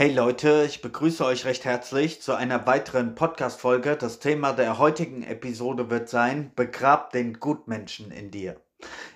Hey Leute, ich begrüße euch recht herzlich zu einer weiteren Podcast-Folge. Das Thema der heutigen Episode wird sein: Begrab den Gutmenschen in dir.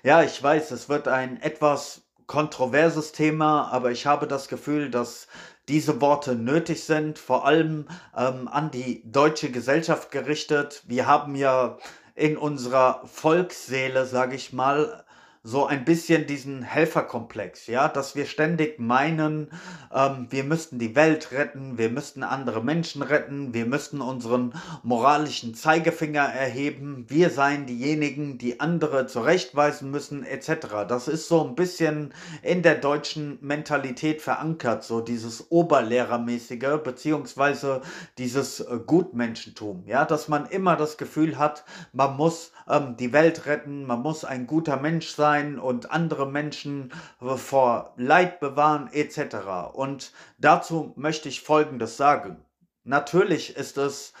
Ja, ich weiß, es wird ein etwas kontroverses Thema, aber ich habe das Gefühl, dass diese Worte nötig sind, vor allem ähm, an die deutsche Gesellschaft gerichtet. Wir haben ja in unserer Volksseele, sage ich mal, so ein bisschen diesen Helferkomplex, ja, dass wir ständig meinen, ähm, wir müssten die Welt retten, wir müssten andere Menschen retten, wir müssten unseren moralischen Zeigefinger erheben, wir seien diejenigen, die andere zurechtweisen müssen, etc. Das ist so ein bisschen in der deutschen Mentalität verankert, so dieses Oberlehrermäßige, beziehungsweise dieses äh, Gutmenschentum, ja, dass man immer das Gefühl hat, man muss ähm, die Welt retten, man muss ein guter Mensch sein und andere Menschen vor Leid bewahren etc. Und dazu möchte ich Folgendes sagen. Natürlich ist es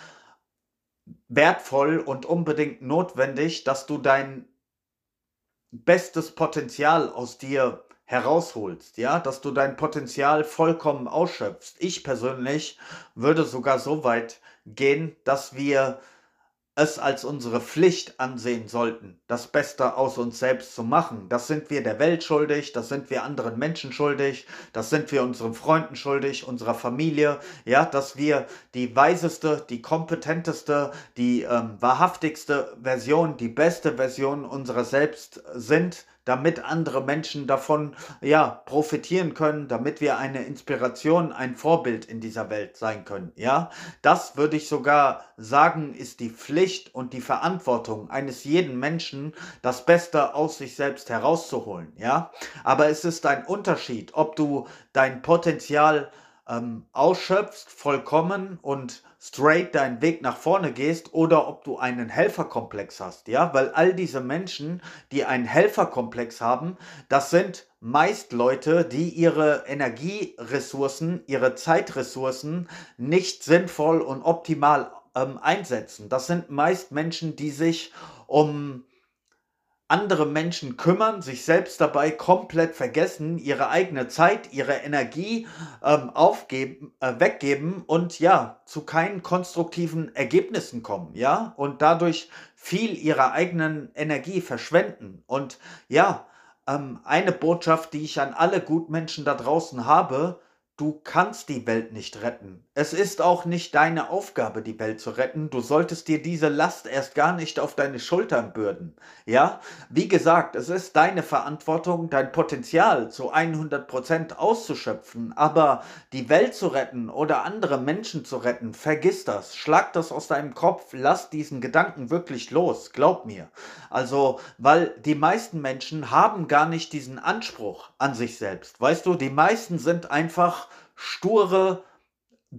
wertvoll und unbedingt notwendig, dass du dein bestes Potenzial aus dir herausholst, ja, dass du dein Potenzial vollkommen ausschöpfst. Ich persönlich würde sogar so weit gehen, dass wir es als unsere Pflicht ansehen sollten, das Beste aus uns selbst zu machen. Das sind wir der Welt schuldig, das sind wir anderen Menschen schuldig, das sind wir unseren Freunden schuldig, unserer Familie, ja, dass wir die weiseste, die kompetenteste, die ähm, wahrhaftigste Version, die beste Version unserer selbst sind damit andere Menschen davon ja profitieren können, damit wir eine Inspiration, ein Vorbild in dieser Welt sein können. Ja, das würde ich sogar sagen, ist die Pflicht und die Verantwortung eines jeden Menschen, das Beste aus sich selbst herauszuholen. Ja, aber es ist ein Unterschied, ob du dein Potenzial ähm, ausschöpfst, vollkommen und straight deinen Weg nach vorne gehst oder ob du einen Helferkomplex hast, ja, weil all diese Menschen, die einen Helferkomplex haben, das sind meist Leute, die ihre Energieressourcen, ihre Zeitressourcen nicht sinnvoll und optimal ähm, einsetzen. Das sind meist Menschen, die sich um andere Menschen kümmern, sich selbst dabei komplett vergessen, ihre eigene Zeit, ihre Energie ähm, aufgeben, äh, weggeben und ja, zu keinen konstruktiven Ergebnissen kommen, ja, und dadurch viel ihrer eigenen Energie verschwenden. Und ja, ähm, eine Botschaft, die ich an alle Gutmenschen da draußen habe, Du kannst die Welt nicht retten. Es ist auch nicht deine Aufgabe, die Welt zu retten. Du solltest dir diese Last erst gar nicht auf deine Schultern bürden. Ja? Wie gesagt, es ist deine Verantwortung, dein Potenzial zu 100% auszuschöpfen. Aber die Welt zu retten oder andere Menschen zu retten, vergiss das. Schlag das aus deinem Kopf. Lass diesen Gedanken wirklich los. Glaub mir. Also, weil die meisten Menschen haben gar nicht diesen Anspruch an sich selbst. Weißt du, die meisten sind einfach sture,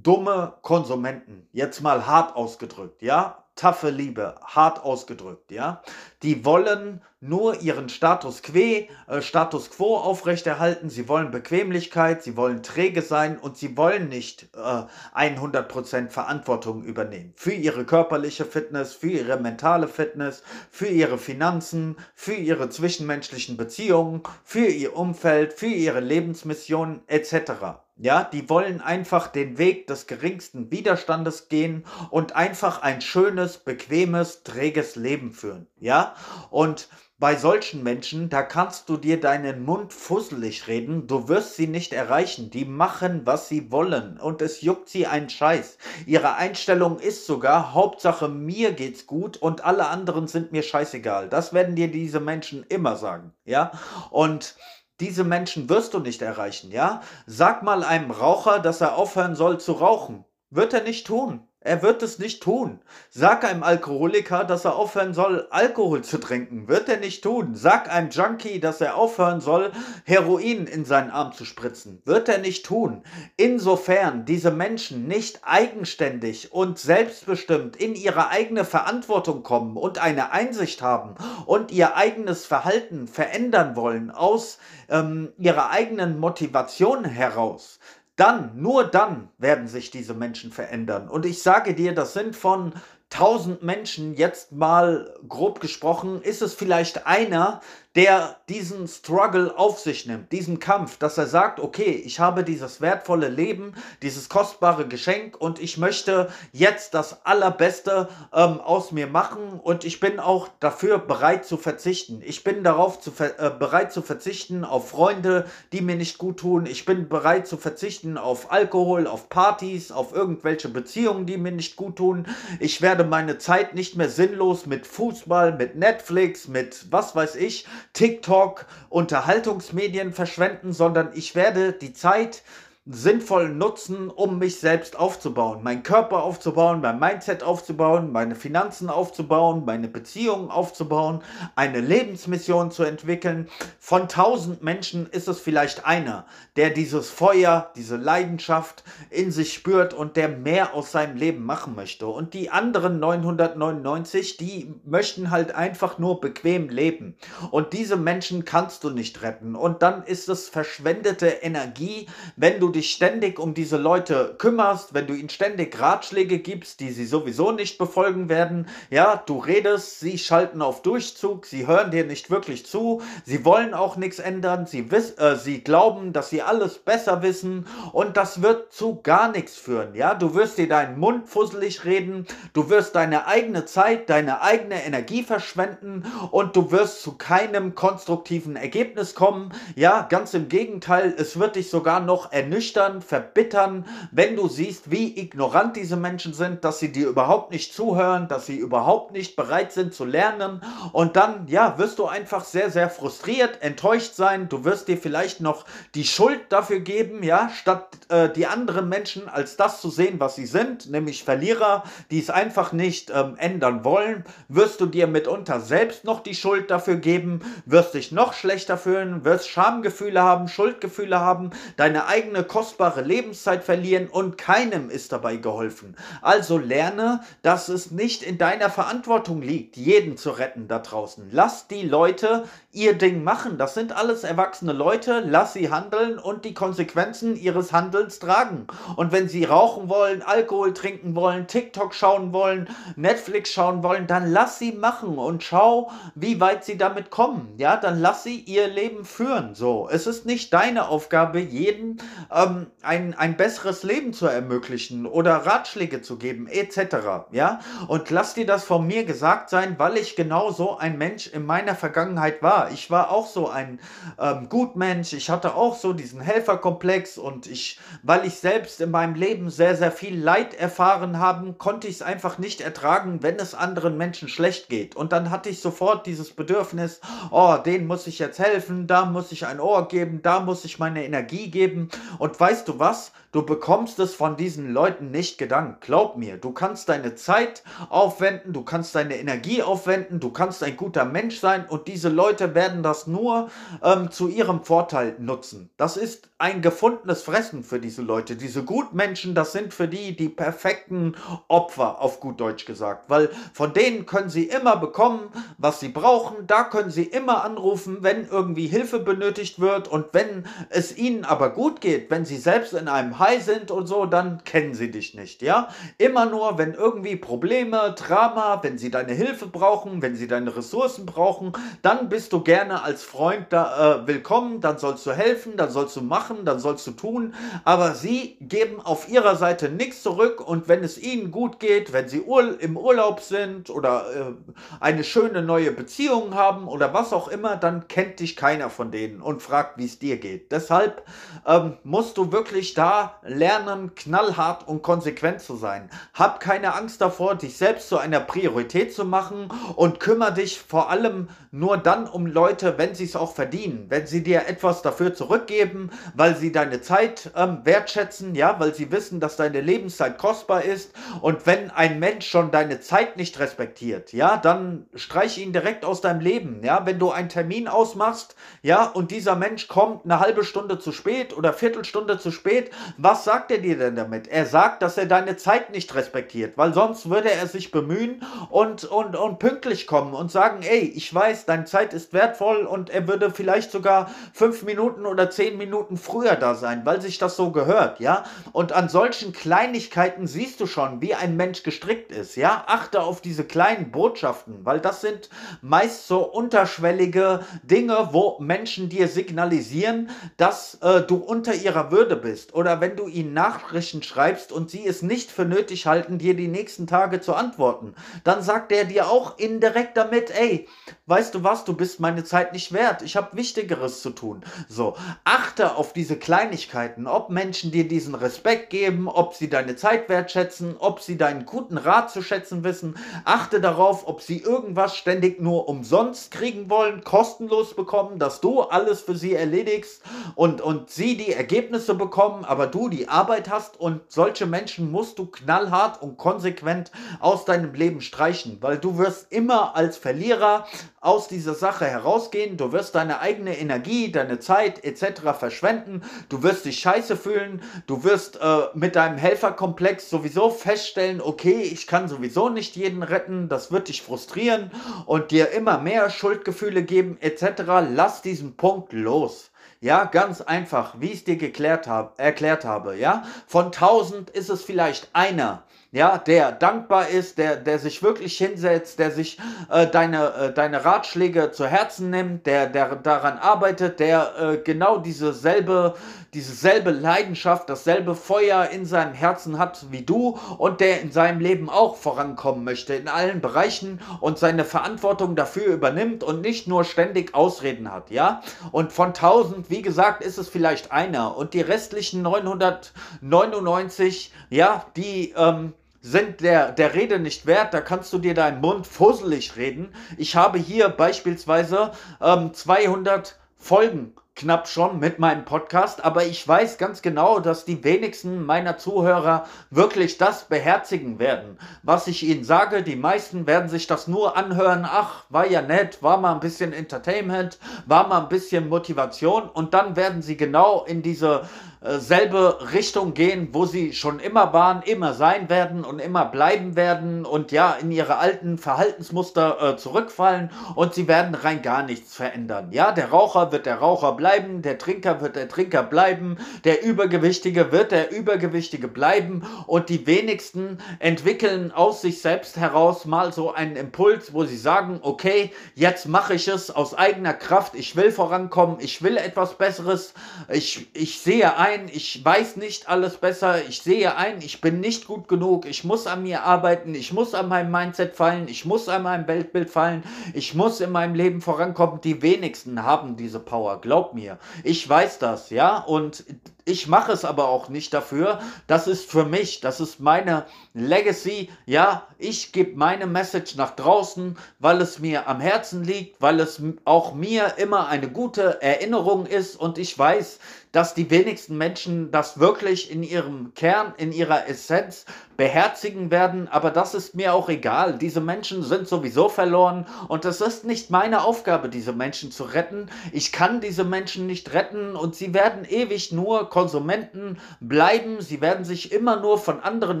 dumme Konsumenten. Jetzt mal hart ausgedrückt, ja? Taffe Liebe, hart ausgedrückt, ja? Die wollen nur ihren Status quo, äh, Status quo aufrechterhalten. Sie wollen Bequemlichkeit, sie wollen träge sein und sie wollen nicht äh, 100% Verantwortung übernehmen. Für ihre körperliche Fitness, für ihre mentale Fitness, für ihre Finanzen, für ihre zwischenmenschlichen Beziehungen, für ihr Umfeld, für ihre Lebensmission etc. Ja, die wollen einfach den Weg des geringsten Widerstandes gehen und einfach ein schönes, bequemes, träges Leben führen. Ja, und bei solchen Menschen, da kannst du dir deinen Mund fusselig reden, du wirst sie nicht erreichen. Die machen, was sie wollen und es juckt sie ein Scheiß. Ihre Einstellung ist sogar, Hauptsache mir geht's gut und alle anderen sind mir scheißegal. Das werden dir diese Menschen immer sagen, ja? Und diese Menschen wirst du nicht erreichen, ja? Sag mal einem Raucher, dass er aufhören soll zu rauchen. Wird er nicht tun. Er wird es nicht tun. Sag einem Alkoholiker, dass er aufhören soll, Alkohol zu trinken. Wird er nicht tun. Sag einem Junkie, dass er aufhören soll, Heroin in seinen Arm zu spritzen. Wird er nicht tun. Insofern diese Menschen nicht eigenständig und selbstbestimmt in ihre eigene Verantwortung kommen und eine Einsicht haben und ihr eigenes Verhalten verändern wollen aus ähm, ihrer eigenen Motivation heraus, dann, nur dann werden sich diese Menschen verändern. Und ich sage dir, das sind von 1000 Menschen, jetzt mal grob gesprochen, ist es vielleicht einer, der diesen Struggle auf sich nimmt, diesen Kampf, dass er sagt, okay, ich habe dieses wertvolle Leben, dieses kostbare Geschenk und ich möchte jetzt das Allerbeste ähm, aus mir machen und ich bin auch dafür bereit zu verzichten. Ich bin darauf zu äh, bereit zu verzichten auf Freunde, die mir nicht gut tun. Ich bin bereit zu verzichten auf Alkohol, auf Partys, auf irgendwelche Beziehungen, die mir nicht gut tun. Ich werde meine Zeit nicht mehr sinnlos mit Fußball, mit Netflix, mit was weiß ich, TikTok, Unterhaltungsmedien verschwenden, sondern ich werde die Zeit sinnvoll nutzen, um mich selbst aufzubauen, meinen Körper aufzubauen, mein Mindset aufzubauen, meine Finanzen aufzubauen, meine Beziehungen aufzubauen, eine Lebensmission zu entwickeln. Von tausend Menschen ist es vielleicht einer, der dieses Feuer, diese Leidenschaft in sich spürt und der mehr aus seinem Leben machen möchte. Und die anderen 999, die möchten halt einfach nur bequem leben. Und diese Menschen kannst du nicht retten. Und dann ist es verschwendete Energie, wenn du dich ständig um diese Leute kümmerst, wenn du ihnen ständig Ratschläge gibst, die sie sowieso nicht befolgen werden, ja, du redest, sie schalten auf Durchzug, sie hören dir nicht wirklich zu, sie wollen auch nichts ändern, sie, wiss, äh, sie glauben, dass sie alles besser wissen und das wird zu gar nichts führen, ja, du wirst dir deinen Mund fusselig reden, du wirst deine eigene Zeit, deine eigene Energie verschwenden und du wirst zu keinem konstruktiven Ergebnis kommen, ja, ganz im Gegenteil, es wird dich sogar noch ernüchtern ernüchtern, verbittern, wenn du siehst, wie ignorant diese Menschen sind, dass sie dir überhaupt nicht zuhören, dass sie überhaupt nicht bereit sind zu lernen. Und dann, ja, wirst du einfach sehr, sehr frustriert, enttäuscht sein. Du wirst dir vielleicht noch die Schuld dafür geben, ja, statt äh, die anderen Menschen als das zu sehen, was sie sind, nämlich Verlierer, die es einfach nicht ähm, ändern wollen, wirst du dir mitunter selbst noch die Schuld dafür geben, wirst dich noch schlechter fühlen, wirst Schamgefühle haben, Schuldgefühle haben, deine eigene kostbare Lebenszeit verlieren und keinem ist dabei geholfen. Also lerne, dass es nicht in deiner Verantwortung liegt, jeden zu retten da draußen. Lass die Leute ihr Ding machen. Das sind alles erwachsene Leute. Lass sie handeln und die Konsequenzen ihres Handelns tragen. Und wenn sie rauchen wollen, Alkohol trinken wollen, TikTok schauen wollen, Netflix schauen wollen, dann lass sie machen und schau, wie weit sie damit kommen. Ja, dann lass sie ihr Leben führen. So, es ist nicht deine Aufgabe, jeden äh, ähm, ein, ein besseres Leben zu ermöglichen oder Ratschläge zu geben, etc. Ja? Und lass dir das von mir gesagt sein, weil ich genau so ein Mensch in meiner Vergangenheit war. Ich war auch so ein ähm, Gutmensch, ich hatte auch so diesen Helferkomplex und ich, weil ich selbst in meinem Leben sehr, sehr viel Leid erfahren habe, konnte ich es einfach nicht ertragen, wenn es anderen Menschen schlecht geht. Und dann hatte ich sofort dieses Bedürfnis, oh, denen muss ich jetzt helfen, da muss ich ein Ohr geben, da muss ich meine Energie geben. Und weißt du was? Du bekommst es von diesen Leuten nicht gedankt. Glaub mir, du kannst deine Zeit aufwenden, du kannst deine Energie aufwenden, du kannst ein guter Mensch sein und diese Leute werden das nur ähm, zu ihrem Vorteil nutzen. Das ist ein gefundenes Fressen für diese Leute. Diese Gutmenschen, das sind für die die perfekten Opfer, auf gut Deutsch gesagt. Weil von denen können sie immer bekommen, was sie brauchen. Da können sie immer anrufen, wenn irgendwie Hilfe benötigt wird. Und wenn es ihnen aber gut geht, wenn sie selbst in einem High sind und so, dann kennen sie dich nicht, ja? Immer nur, wenn irgendwie Probleme, Drama, wenn sie deine Hilfe brauchen, wenn sie deine Ressourcen brauchen, dann bist du gerne als Freund da äh, willkommen, dann sollst du helfen, dann sollst du machen, dann sollst du tun, aber sie geben auf ihrer Seite nichts zurück und wenn es ihnen gut geht, wenn sie Ur im Urlaub sind oder äh, eine schöne neue Beziehung haben oder was auch immer, dann kennt dich keiner von denen und fragt, wie es dir geht. Deshalb ähm, musst du wirklich da lernen, knallhart und konsequent zu sein. Hab keine Angst davor, dich selbst zu einer Priorität zu machen und kümmere dich vor allem nur dann um Leute, wenn sie es auch verdienen. Wenn sie dir etwas dafür zurückgeben, weil sie deine Zeit ähm, wertschätzen, ja, weil sie wissen, dass deine Lebenszeit kostbar ist. Und wenn ein Mensch schon deine Zeit nicht respektiert, ja, dann streich ihn direkt aus deinem Leben. Ja, wenn du einen Termin ausmachst, ja, und dieser Mensch kommt eine halbe Stunde zu spät oder Viertelstunde zu spät, Was sagt er dir denn damit? Er sagt, dass er deine Zeit nicht respektiert, weil sonst würde er sich bemühen und, und, und pünktlich kommen und sagen, ey, ich weiß, deine Zeit ist wertvoll und er würde vielleicht sogar fünf Minuten oder zehn Minuten früher da sein, weil sich das so gehört, ja? Und an solchen Kleinigkeiten siehst du schon, wie ein Mensch gestrickt ist, ja? Achte auf diese kleinen Botschaften, weil das sind meist so unterschwellige Dinge, wo Menschen dir signalisieren, dass äh, du unter ihrer Würde bist. Oder wenn du ihnen Nachrichten schreibst und sie es nicht für nötig halten, dir die nächsten Tage zu antworten, dann sagt er dir auch indirekt damit, ey, weißt du was, du bist meine Zeit nicht wert. Ich habe Wichtigeres zu tun. So, achte auf diese Kleinigkeiten, ob Menschen dir diesen Respekt geben, ob sie deine Zeit wertschätzen, ob sie deinen guten Rat zu schätzen wissen. Achte darauf, ob sie irgendwas ständig nur umsonst kriegen wollen, kostenlos bekommen, dass du alles für sie erledigst und, und sie die Ergebnisse bekommen, aber du die Arbeit hast und solche Menschen musst du knallhart und konsequent aus deinem Leben streichen, weil du wirst immer als Verlierer aus dieser Sache herausgehen, du wirst deine eigene Energie, deine Zeit etc. verschwenden, du wirst dich scheiße fühlen, du wirst äh, mit deinem Helferkomplex sowieso feststellen, okay, ich kann sowieso nicht jeden retten, das wird dich frustrieren und dir immer mehr Schuldgefühle geben etc. Lass diesen Punkt los. Ja, ganz einfach, wie ich es dir geklärt hab, erklärt habe. Ja, von 1000 ist es vielleicht einer, ja, der dankbar ist, der, der sich wirklich hinsetzt, der sich äh, deine, äh, deine Ratschläge zu Herzen nimmt, der, der daran arbeitet, der äh, genau diese selbe, diese selbe Leidenschaft, dasselbe Feuer in seinem Herzen hat wie du und der in seinem Leben auch vorankommen möchte in allen Bereichen und seine Verantwortung dafür übernimmt und nicht nur ständig Ausreden hat, ja? Und von 1000, wie gesagt, ist es vielleicht einer und die restlichen 999, ja, die ähm, sind der, der Rede nicht wert, da kannst du dir deinen Mund fusselig reden. Ich habe hier beispielsweise ähm, 200 Folgen knapp schon mit meinem Podcast, aber ich weiß ganz genau, dass die wenigsten meiner Zuhörer wirklich das beherzigen werden, was ich ihnen sage. Die meisten werden sich das nur anhören, ach, war ja nett, war mal ein bisschen Entertainment, war mal ein bisschen Motivation und dann werden sie genau in diese selbe Richtung gehen, wo sie schon immer waren, immer sein werden und immer bleiben werden und ja, in ihre alten Verhaltensmuster äh, zurückfallen und sie werden rein gar nichts verändern. Ja, der Raucher wird der Raucher bleiben, der Trinker wird der Trinker bleiben, der Übergewichtige wird der Übergewichtige bleiben und die wenigsten entwickeln aus sich selbst heraus mal so einen Impuls, wo sie sagen, okay, jetzt mache ich es aus eigener Kraft, ich will vorankommen, ich will etwas Besseres, ich, ich sehe ein, ein, ich weiß nicht alles besser, ich sehe ein, ich bin nicht gut genug, ich muss an mir arbeiten, ich muss an meinem Mindset fallen, ich muss an meinem Weltbild fallen, ich muss in meinem Leben vorankommen. Die wenigsten haben diese Power, glaub mir. Ich weiß das, ja, und ich mache es aber auch nicht dafür. Das ist für mich, das ist meine Legacy. Ja, ich gebe meine Message nach draußen, weil es mir am Herzen liegt, weil es auch mir immer eine gute Erinnerung ist und ich weiß, dass die wenigsten Menschen das wirklich in ihrem Kern, in ihrer Essenz beherzigen werden, aber das ist mir auch egal. Diese Menschen sind sowieso verloren und es ist nicht meine Aufgabe, diese Menschen zu retten. Ich kann diese Menschen nicht retten und sie werden ewig nur Konsumenten bleiben. Sie werden sich immer nur von anderen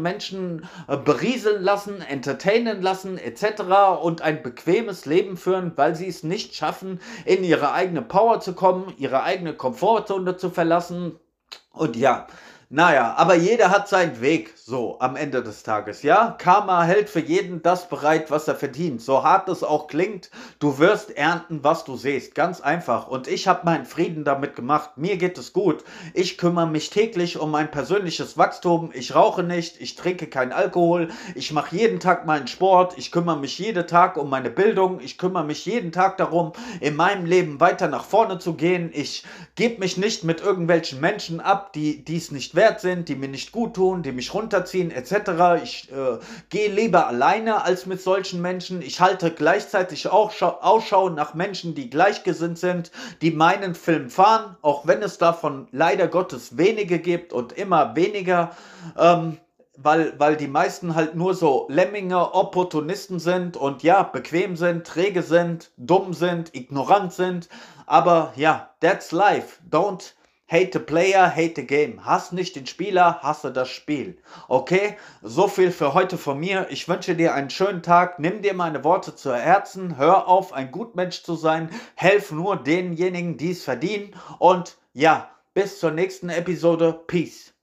Menschen äh, berieseln lassen, entertainen lassen etc. und ein bequemes Leben führen, weil sie es nicht schaffen, in ihre eigene Power zu kommen, ihre eigene Komfortzone zu verlassen. Und ja, naja, aber jeder hat seinen Weg, so am Ende des Tages, ja? Karma hält für jeden das bereit, was er verdient. So hart es auch klingt, du wirst ernten, was du siehst. Ganz einfach. Und ich habe meinen Frieden damit gemacht. Mir geht es gut. Ich kümmere mich täglich um mein persönliches Wachstum. Ich rauche nicht, ich trinke keinen Alkohol. Ich mache jeden Tag meinen Sport. Ich kümmere mich jeden Tag um meine Bildung. Ich kümmere mich jeden Tag darum, in meinem Leben weiter nach vorne zu gehen. Ich gebe mich nicht mit irgendwelchen Menschen ab, die dies wert sind, die mir nicht gut tun, die mich runterziehen etc. Ich äh, gehe lieber alleine als mit solchen Menschen. Ich halte gleichzeitig auch Ausschau nach Menschen, die gleichgesinnt sind, die meinen Film fahren, auch wenn es davon leider Gottes wenige gibt und immer weniger. Ähm, weil, weil die meisten halt nur so Lemminge, Opportunisten sind und ja, bequem sind, träge sind, dumm sind, ignorant sind. Aber ja, that's life. Don't Hate the player, hate the game. Hass nicht den Spieler, hasse das Spiel. Okay, so viel für heute von mir. Ich wünsche dir einen schönen Tag. Nimm dir meine Worte zu Herzen. Hör auf, ein Gutmensch zu sein. Helf nur denjenigen, die es verdienen. Und ja, bis zur nächsten Episode. Peace.